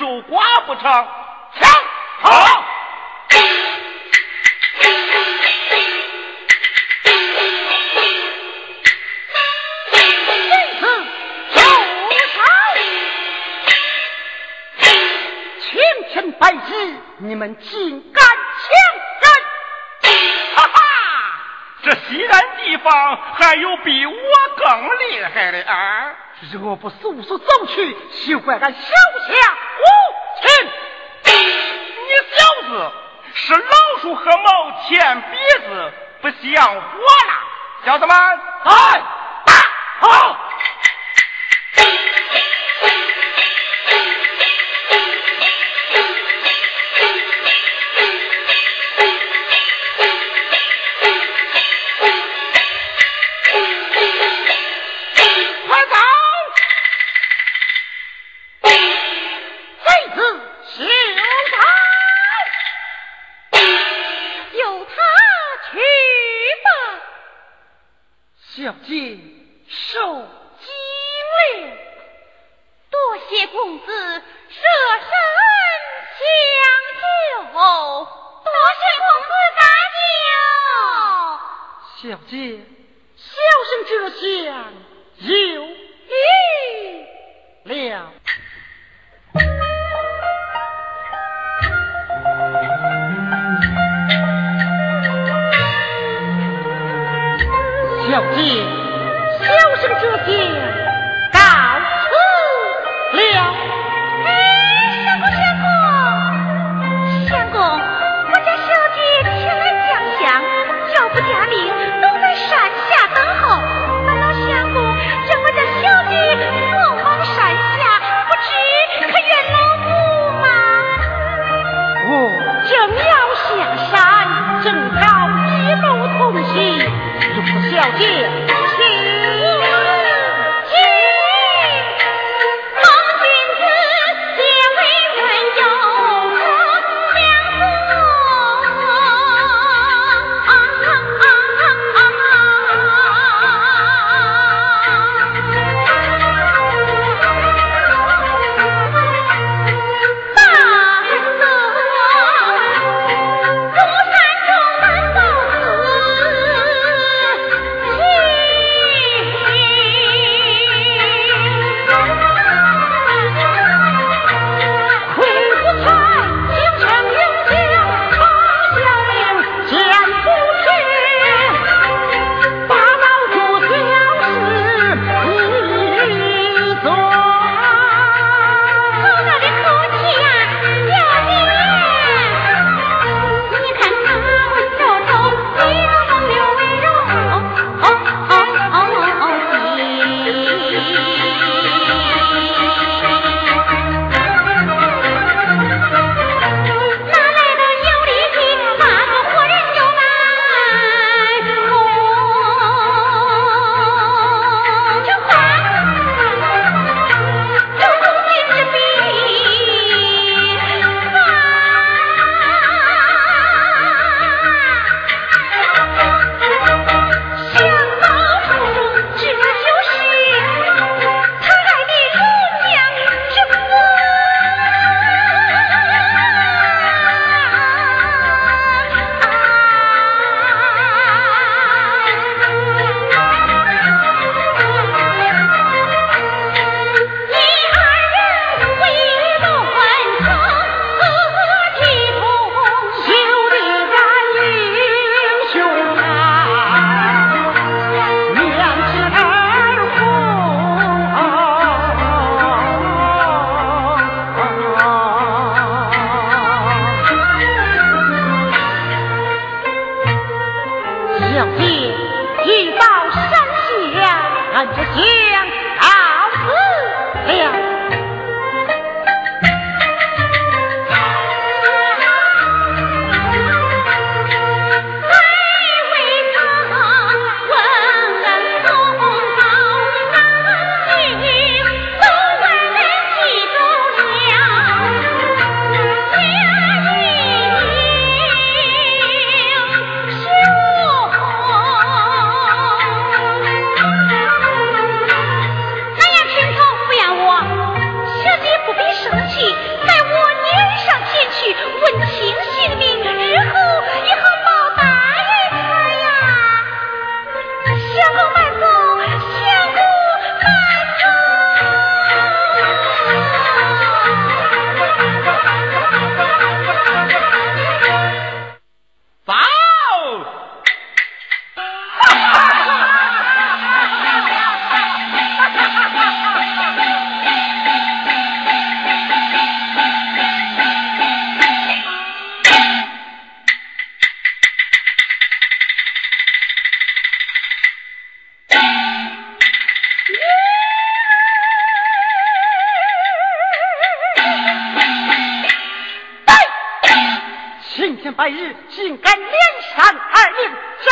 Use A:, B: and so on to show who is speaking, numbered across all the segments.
A: 肉寡不成，抢好。
B: 秦天白起，你们竟敢抢人？
A: 哈哈，这西南地方还有比我更厉害的啊，
B: 若不速速走去，休怪俺小
A: 瞧。这老鼠和猫欠鼻子，不像话了，小子们，来。
C: 天白日，竟敢连杀二命，找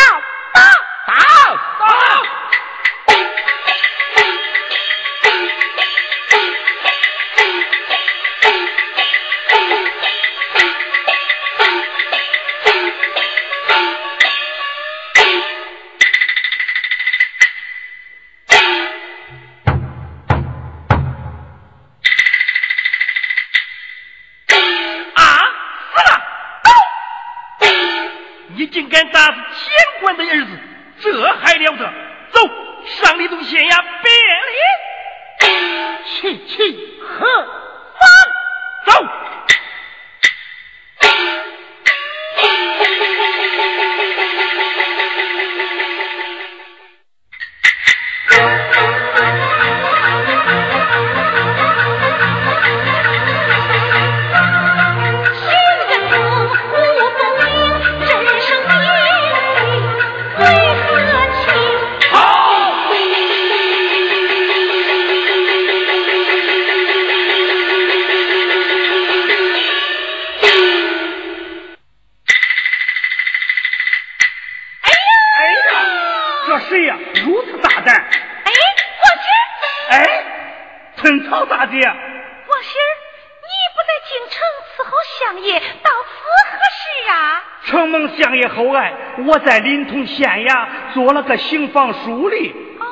A: 我在临潼县衙做了个刑房书吏。
D: 哦，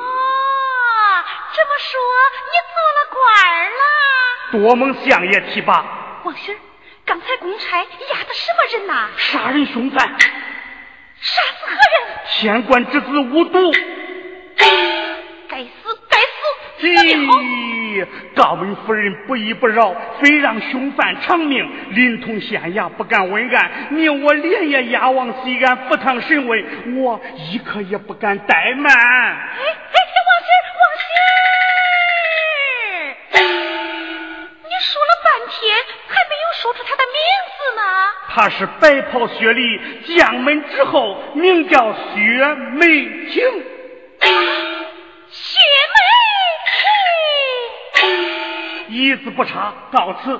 D: 这么说你做了官了？
A: 多蒙相爷提拔。
D: 王喜儿，刚才公差押的什么人呐？
A: 杀人凶犯。
D: 杀死何人？
A: 县官之子无毒。
D: 该死，该死！咦。
A: 高门夫人不依不饶，非让凶犯偿命。临潼县衙不敢问案，你我连夜押往西安赴堂审问，我一刻也不敢怠慢。哎
D: 哎，王喜王喜你说了半天还没有说出他的名字呢。
A: 他是白袍雪里将门之后，名叫薛梅婷。一字不差，
D: 告
E: 辞。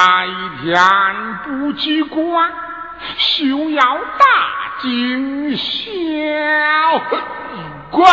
E: 那一天不机关休要大惊小怪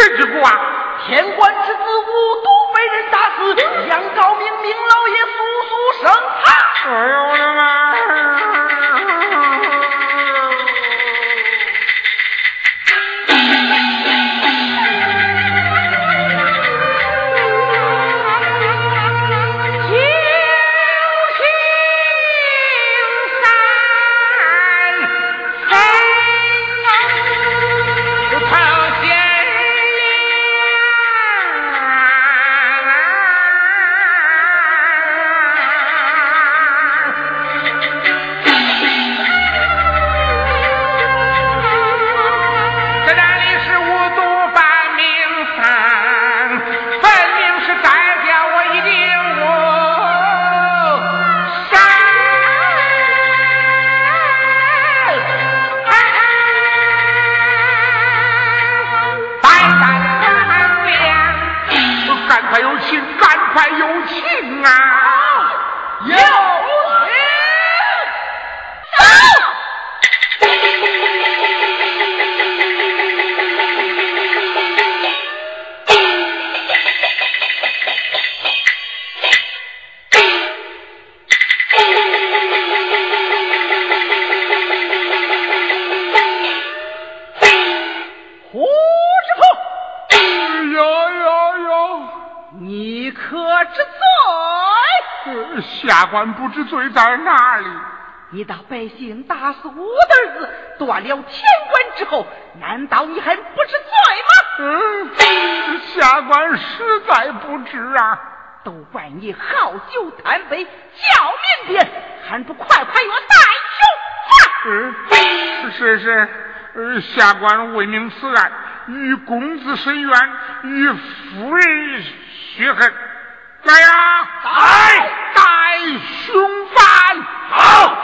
B: 事之故啊！
E: 天官之子无毒被
B: 人打死，杨高明明老爷速速升堂。百姓打死我的儿子，断了天官之后，难道你还不知罪
E: 吗？嗯，下官实在不知啊。
B: 都怪你好酒贪杯，叫民变，还不快快我带
E: 去嗯，是是是，下官为明此案，与公子申冤，与夫人雪恨。来呀！
D: 来，
E: 带凶犯。
D: 好。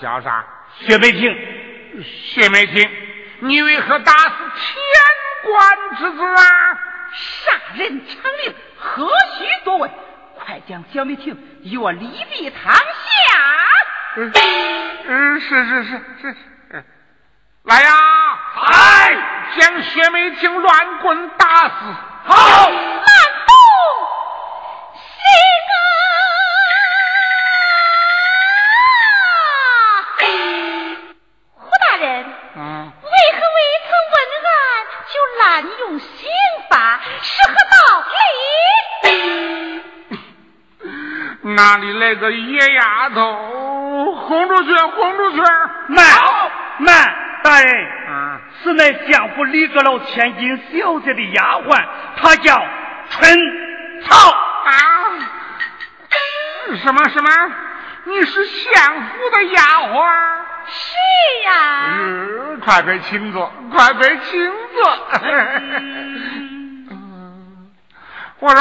E: 叫啥？
D: 薛梅婷，
E: 薛梅婷，你为何打死天官之子啊？
B: 杀人偿命，何须多问？快将小梅婷与我立地堂下。
E: 嗯，是是是是是，来呀！
D: 来，
E: 将薛梅婷乱棍打死。
D: 好。
E: 哪里来个野丫头？轰出去！轰出去！
D: 慢慢，大人，
E: 啊，
D: 是乃相府李阁老千金小姐的丫鬟，她叫春草
E: 啊。什么什么？你是相府的丫鬟？
A: 是呀。
E: 嗯，快快请坐，快快请坐。我说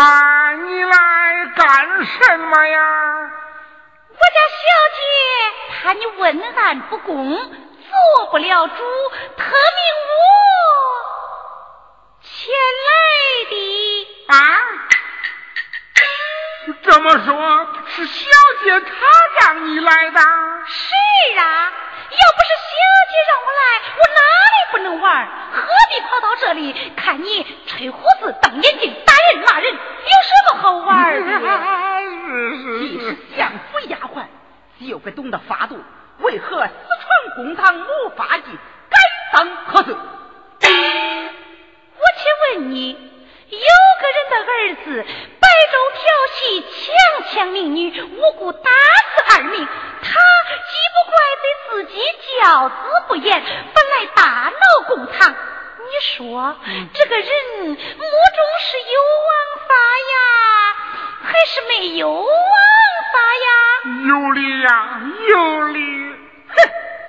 E: 你来干什么呀？
A: 我家小姐怕你问案不公，做不了主，特命我前来的。
E: 啊？这么说，是小姐她让你来的？
A: 是啊。要不是小姐让我来，我哪里不能玩？何必跑到这里看你吹胡子、瞪眼睛、打人骂人？有什么好玩
E: 的？
B: 既是相府丫鬟，又该懂得法度。为何私闯公堂无法纪，该当何罪？
A: 我且问你，有个人的儿子白昼调戏，强抢民女，无故打死二命。自己教子不严，本来大闹公堂。你说这个人目中是有王法呀，还是没有王法呀？
E: 有理呀，有理。
B: 哼，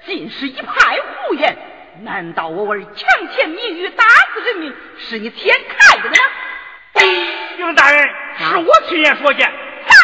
B: 尽是一派胡言。难道我儿强抢民女，打死人命，是你天看的呢？
D: 禀大人，是我亲眼所见。
A: 干，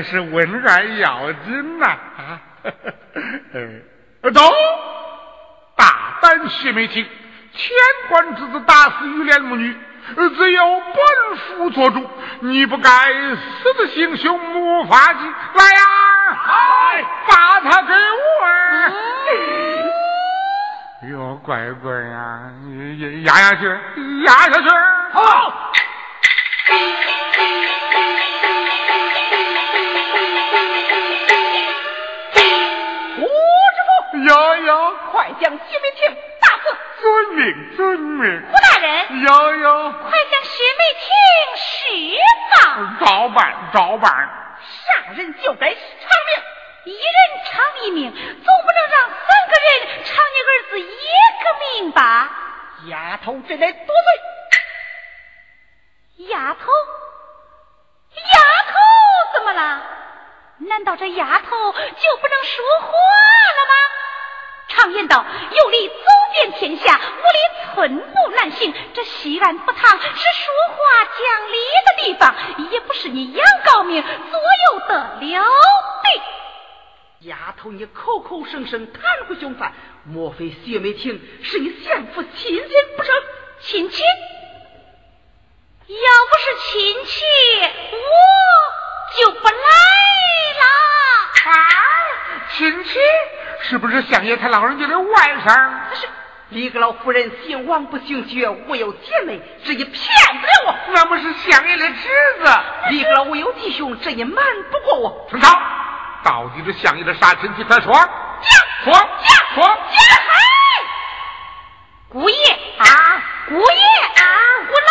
B: 还
E: 是文案要紧呐。啊！呃，走，大胆谢梅婷，千官之子打死于连母女。只有本府做主，你不该私自行凶，没法纪。来呀，
A: 来，
E: 把他给我！哎呦，乖乖呀，你压下去，压下去！
A: 好。将徐美婷打死！
E: 遵命，遵命。
B: 胡大人，
E: 有有，
B: 快将薛梅婷释放。
E: 照办，照办。
A: 杀人就该偿命，
B: 一人偿一命，总不能让三个人偿你儿子一个命吧？
A: 丫头，这乃多
B: 罪。丫头，丫头怎么了？难道这丫头就不能说话了吗？常言道，有理走遍天下，无理寸步难行。这西安不堂是说话讲理的地方，也不是你杨高明左右得了的。
A: 丫头，你口口声声袒护凶犯，莫非薛梅婷是你相府亲戚不成？
B: 亲戚？要不是亲戚，我就不来了。
E: 啊，亲戚？是不是相爷他老人家的外甥？
A: 是李阁老夫人姓王不姓薛，我有姐妹，这也骗不了我。
E: 那不是相爷的侄子。
A: 李阁老我有弟兄，这也瞒不过我。
E: 陈超，到底是相爷的啥亲戚？快说！
B: 讲
E: 说讲说
B: 讲！姑爷
E: 啊，
B: 姑爷啊，我来。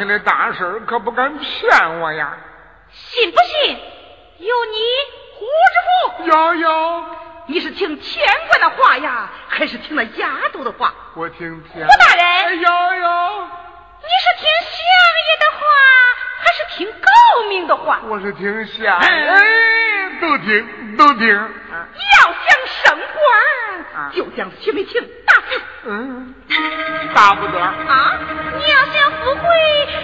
E: 命关天的大事，可不敢骗我呀！
B: 信不信由你胡
E: 知府？有有，
B: 你是听天官的话呀，还是听那丫头的话？
E: 我听天。
B: 胡大人。
E: 有有。
B: 你是听相爷的话，还是听高明的话？
E: 我是听相哎，都听都听。
B: 要想升官，就将薛梅庆打死。
E: 嗯，打不得。
B: 啊，你要想富贵，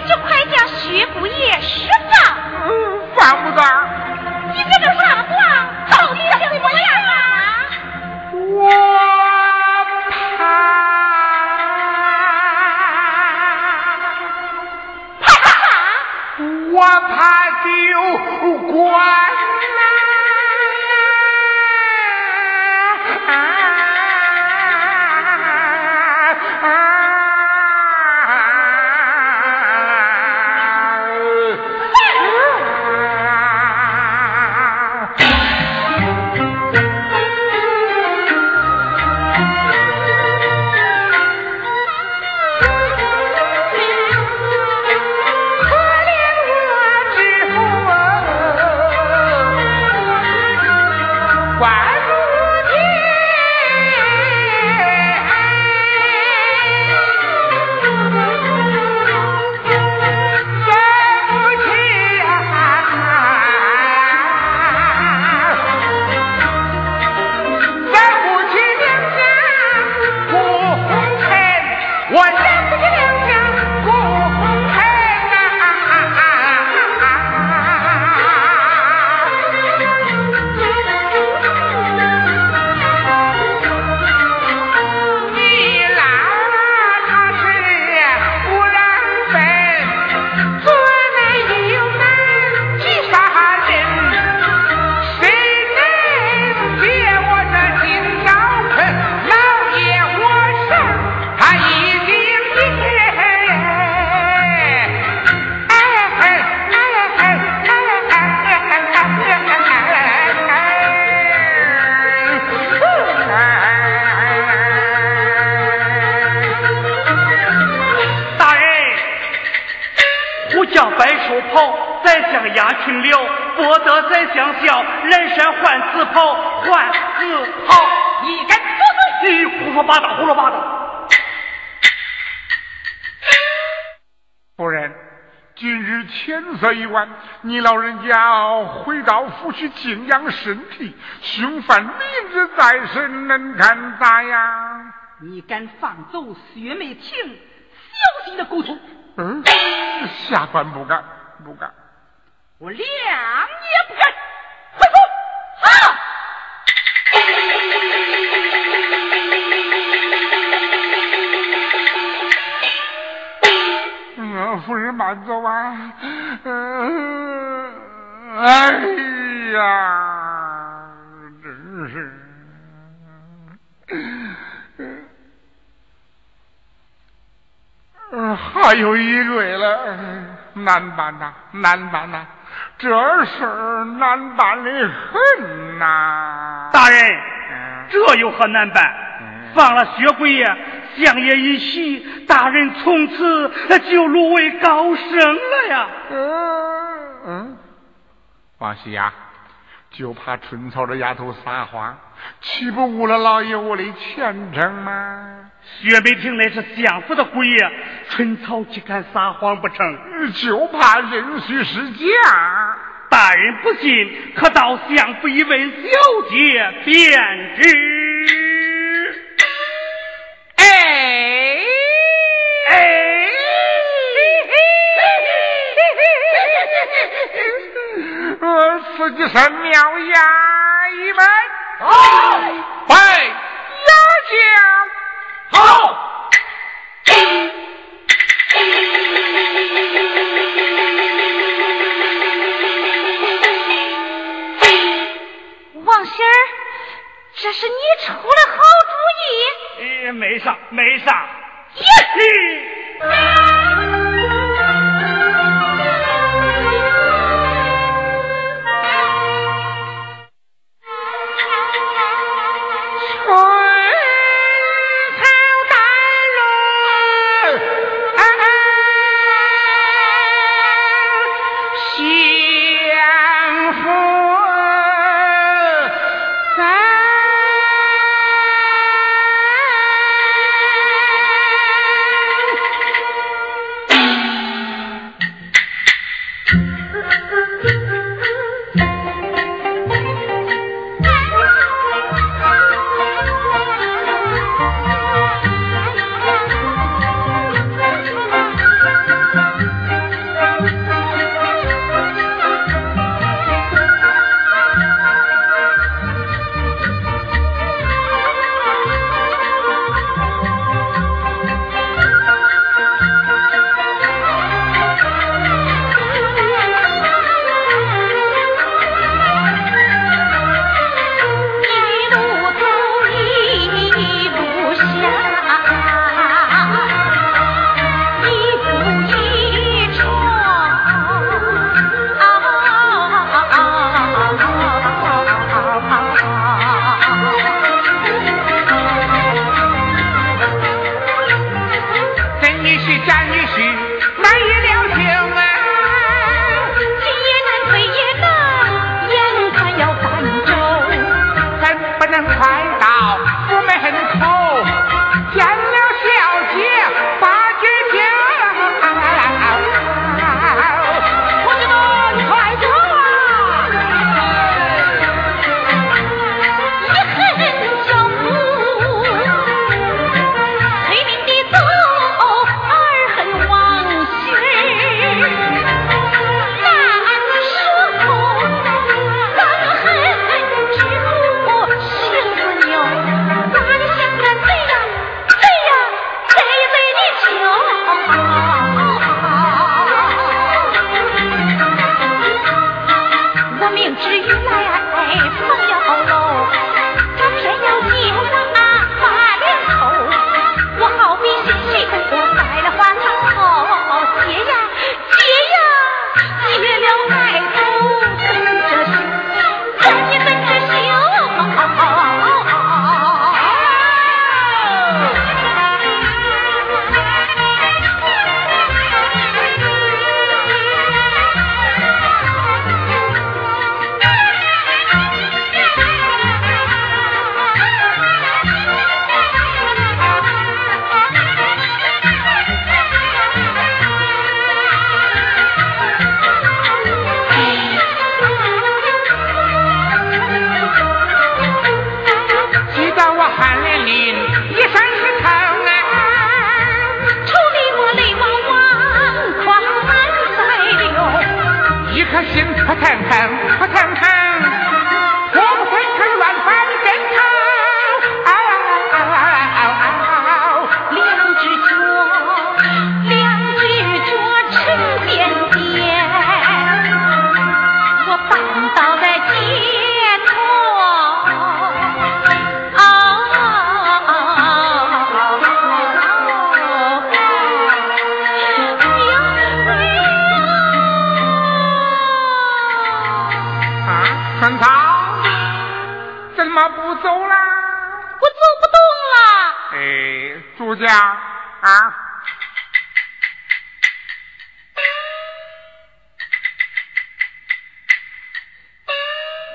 B: 就快将薛姑爷释放。
E: 嗯，犯不得。
B: 你在这啥话？到底想怎么样啊？
E: 我怕。我怕丢官。你老人家回到府去静养身体，凶犯明日再审，能看咋样？
B: 你敢放走薛梅婷，小心的沟通。
E: 嗯，下官不敢，不敢。
B: 我两也不敢。快说。好。
E: 嗯，夫人慢走啊。嗯。哎呀，真是，嗯，还有一位了，难办呐，难办呐，这事儿难办的很呐。
D: 大人，这有何难办？放了薛贵爷，相爷一席，大人从此就入为高升了呀。
E: 嗯嗯。王熙呀，就怕春草这丫头撒谎，岂不误了老爷我的前程吗？
D: 薛梅亭乃是相府的鬼呀，春草岂敢撒谎不成？
E: 就怕人虚是假。
D: 大人不信，可到相府一问小姐便知。
E: 我自己是妙牙一门，
F: 好，
E: 拜牙将，
F: 好。
A: 王喜儿，这是你出了好主
D: 意。哎，没啥，没啥。
E: 啊？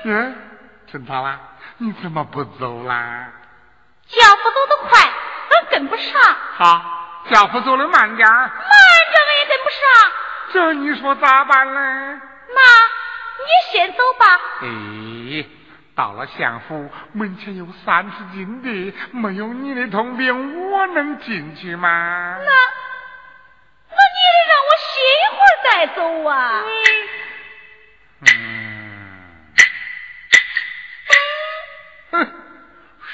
E: 嗯，陈涛啊，你怎么不走啦？
A: 脚步走得快，俺跟不上。
E: 好，脚步走得慢点慢
A: 着俺也跟不上。
E: 这你说咋办呢？
A: 妈你先走吧。
E: 哎，到了相府门前有三十金地，没有你的通病，我能进去吗？
A: 那那你得让我歇一会儿再走啊。
E: 嗯，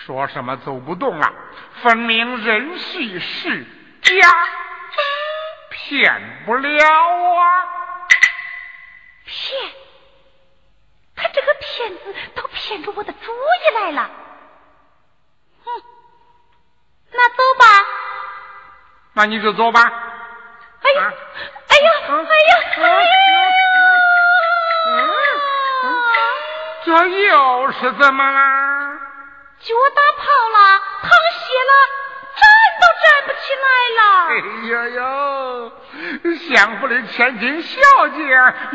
E: 说什么走不动啊？分明人系是假，骗不了啊！
A: 骗？他这个骗子都骗出我的主意来了。哼，那走吧。
E: 那你就走吧。
A: 哎呀，哎呀，哎呀，哎呀！
E: 这又是怎么啦？
A: 脚打泡了，淌血了，站都站不起来
E: 了。哎呀呀，相府的千金小姐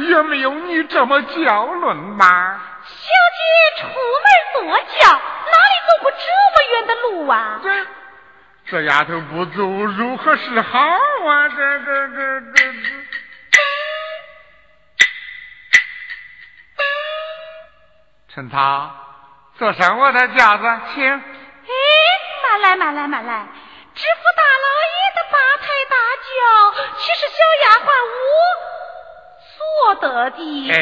E: 也没有你这么娇嫩吧？
A: 小姐出门坐轿，哪里走过这么远的路啊？
E: 这这丫头不走，如何是好啊？这这这这这。陈涛，坐上我的轿子，请。哎，
A: 慢来，慢来，慢来！知府大老爷的八抬大轿，岂是小丫鬟我所得的？
E: 哎，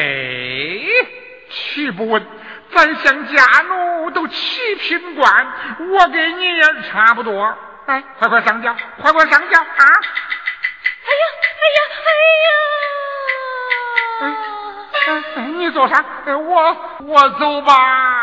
E: 岂不稳，咱乡家奴都七品官，我跟你也差不多。哎，快快上轿，快快上轿啊！
A: 哎呀，哎呀，
E: 哎呀！哎哎你坐上，我我走吧。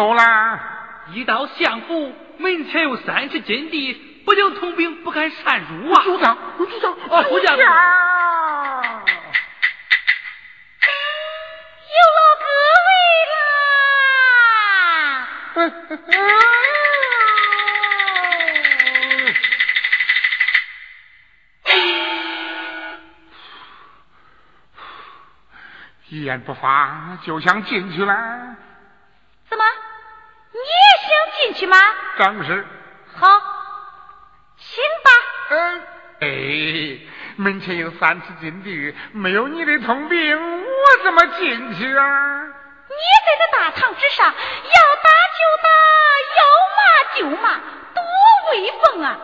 E: 走啦。
D: 一到相府门前有三十金地不能通兵不敢擅入啊。
E: 族长族长
D: 啊呼
A: 叫
E: 一言不发就想进去了
A: 去吗？
E: 正是。
A: 好，行吧。
E: 嗯，哎，门前有三尺金地，没有你的通病，我怎么进去啊？
A: 你在这大堂之上，要打就打，要骂就骂，多威风啊！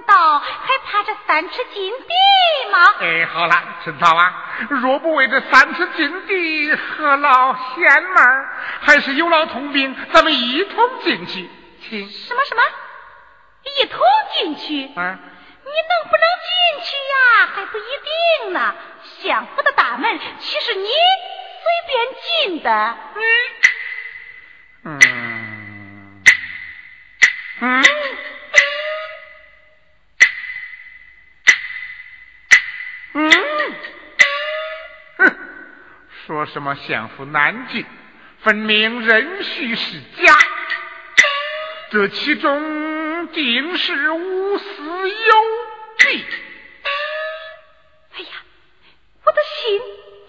A: 难道还怕这三尺金地吗？
E: 哎，好了，陈涛啊，若不为这三尺金地，何劳仙妹？还是有劳通兵，咱们一同进去。请
A: 什么什么？一同进去？
E: 啊？
A: 你能不能进去呀？还不一定呢。相府的大门岂是你随便进的？
E: 嗯什么相府难进，分明任须是假，这其中定是无私有弊。
A: 哎呀，我的心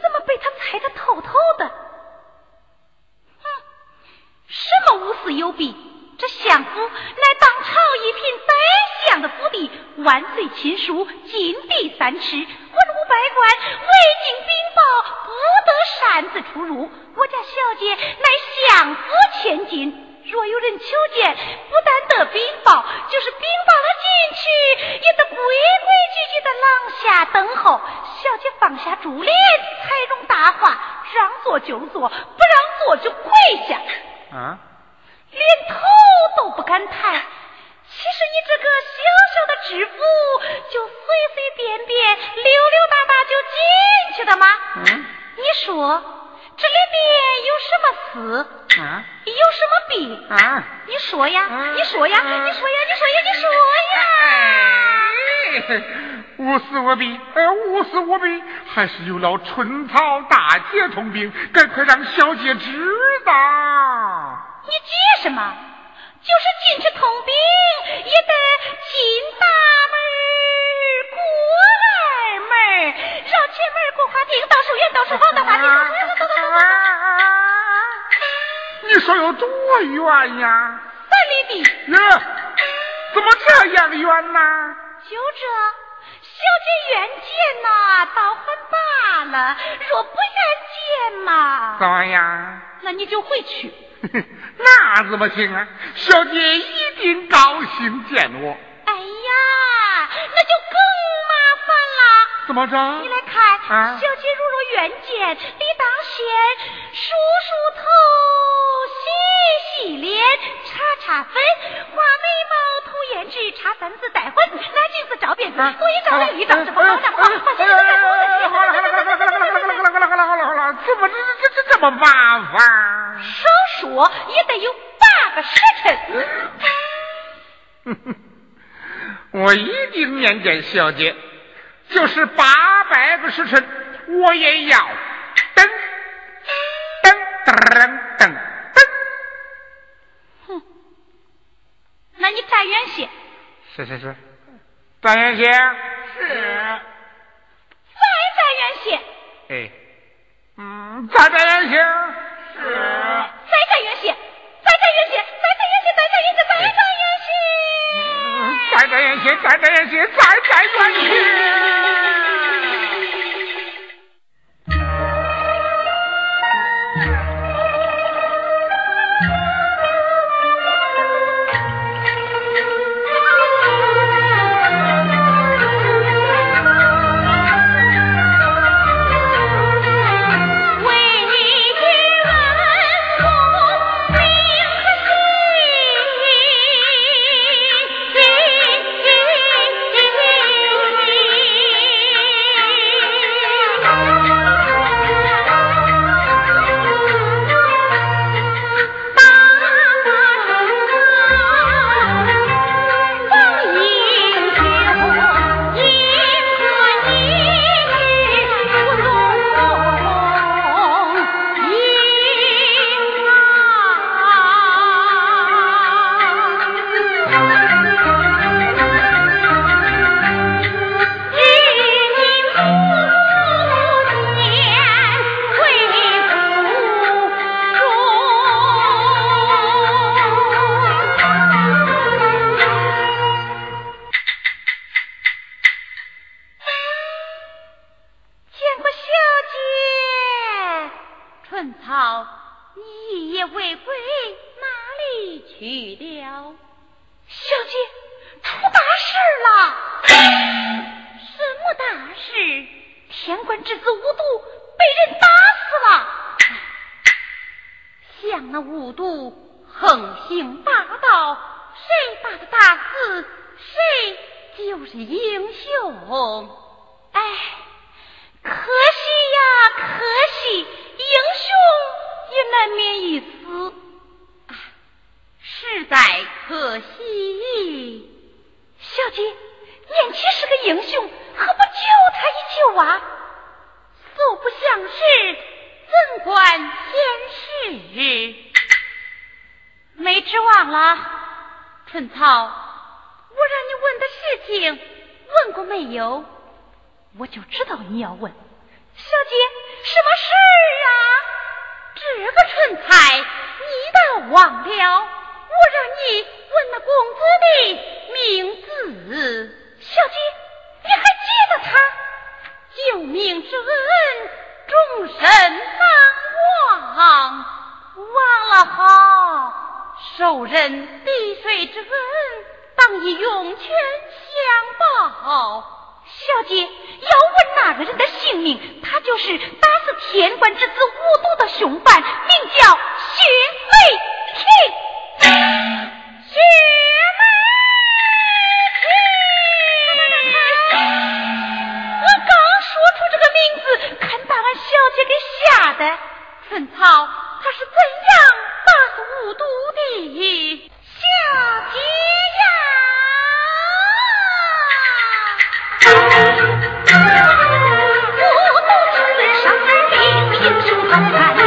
A: 怎么被他猜得透透的？哼，什么无私有弊？这相府乃当朝一品宰相的府邸，万岁亲书，金地三尺，文武百官，擅自出入。我家小姐乃相府千金，若有人求见，不但得禀报，就是禀报了进去，也得规规矩矩的廊下等候。小姐放下珠帘，才容大话，让座就坐，不让座就跪下。
E: 啊。
A: 连头都不敢抬，其实你这个小小的知府，就随随便便、溜溜达达就进去的吗？
E: 嗯，
A: 你说这里面有什么私？
E: 啊，
A: 有什么病？
E: 啊，
A: 你说呀，你说呀，你说呀，你说呀，
E: 你说呀！无私无弊，呃，无私无弊，还是有劳春草大姐通病，赶快让小姐知道。
A: 你急什么？就是进去通病，也得进大门过二门，绕前门过花厅，到书院，到书房，到花厅，到书院，走走走走。
E: 你说有多远呀？
A: 三里地。
E: 呀，怎么这样远呢？
A: 就这，小姐愿见呐，倒很罢了；若不愿见嘛，
E: 怎么样？
A: 那你就回去。
E: 那怎么行啊？小姐一定高兴见我。
A: 哎呀，那就更麻烦了。
E: 怎么着？
A: 你来看，
E: 啊、
A: 小姐如若愿见，理当先梳梳头、洗洗脸、擦擦粉、画眉毛、涂胭脂、插簪子、戴环子、拿镜子照辫子、我一照来一张，这不好了，
E: 好了好了好了好了好了好了好了好了好了，怎么这这这这么麻烦？
A: 少说也得有八个时
E: 辰。我一定面见小姐，就是八百个时辰，我也要。等等等等等。
A: 哼，那你站远些。
E: 是是是，站远些。
D: 是。
A: 再站远些。
E: 哎，嗯，再站远些。
D: 是。
A: 再站远些，再站远些，再站远些，再站远些，再站远些。
E: 再站远些，再站远些，再站远些。
A: 像那五毒横行霸道，谁把他打死，谁就是英雄。
G: 哎，可惜呀，可惜，英雄也难免一死，啊
A: 实在可惜。
G: 小姐，念起是个英雄，何不救他一救啊？
A: 素不相识，怎管闲事？没指望了，春草，我让你问的事情，问过没有？
G: 我就知道你要问，
A: 小姐，什么事儿啊？这个春菜你倒忘了，我让你问那公子的名字。
G: 小姐，你还记得他？
A: 救命之恩，终身难忘。忘了好，受人滴水之恩，当以涌泉相报。
G: 小姐要问那个人的姓名，他就是打死天官之子无毒的凶犯，名叫薛梅婷。
A: 薛
G: 把俺小姐给吓的。
A: 春草，他是怎样把死无毒的？小姐呀！
G: 你个上天！